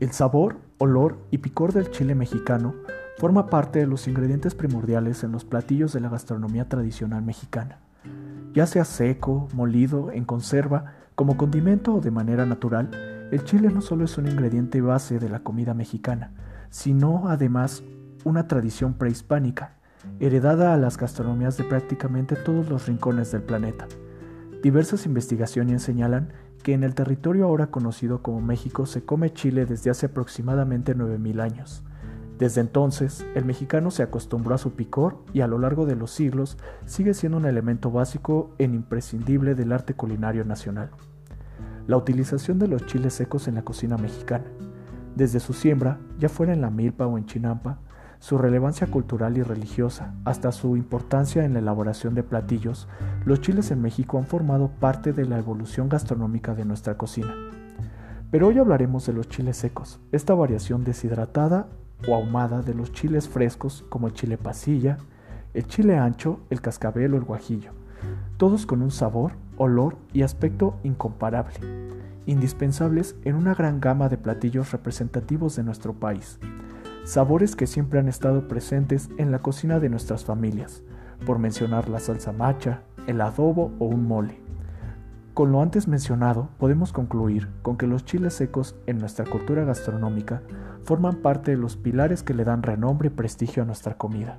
El sabor, olor y picor del chile mexicano forma parte de los ingredientes primordiales en los platillos de la gastronomía tradicional mexicana. Ya sea seco, molido, en conserva, como condimento o de manera natural, el chile no solo es un ingrediente base de la comida mexicana, sino además una tradición prehispánica, heredada a las gastronomías de prácticamente todos los rincones del planeta. Diversas investigaciones señalan que en el territorio ahora conocido como México se come chile desde hace aproximadamente 9.000 años. Desde entonces, el mexicano se acostumbró a su picor y a lo largo de los siglos sigue siendo un elemento básico e imprescindible del arte culinario nacional. La utilización de los chiles secos en la cocina mexicana. Desde su siembra, ya fuera en la milpa o en chinampa, su relevancia cultural y religiosa, hasta su importancia en la elaboración de platillos, los chiles en México han formado parte de la evolución gastronómica de nuestra cocina. Pero hoy hablaremos de los chiles secos, esta variación deshidratada o ahumada de los chiles frescos como el chile pasilla, el chile ancho, el cascabel o el guajillo, todos con un sabor, olor y aspecto incomparable, indispensables en una gran gama de platillos representativos de nuestro país sabores que siempre han estado presentes en la cocina de nuestras familias, por mencionar la salsa macha, el adobo o un mole. Con lo antes mencionado, podemos concluir con que los chiles secos en nuestra cultura gastronómica forman parte de los pilares que le dan renombre y prestigio a nuestra comida.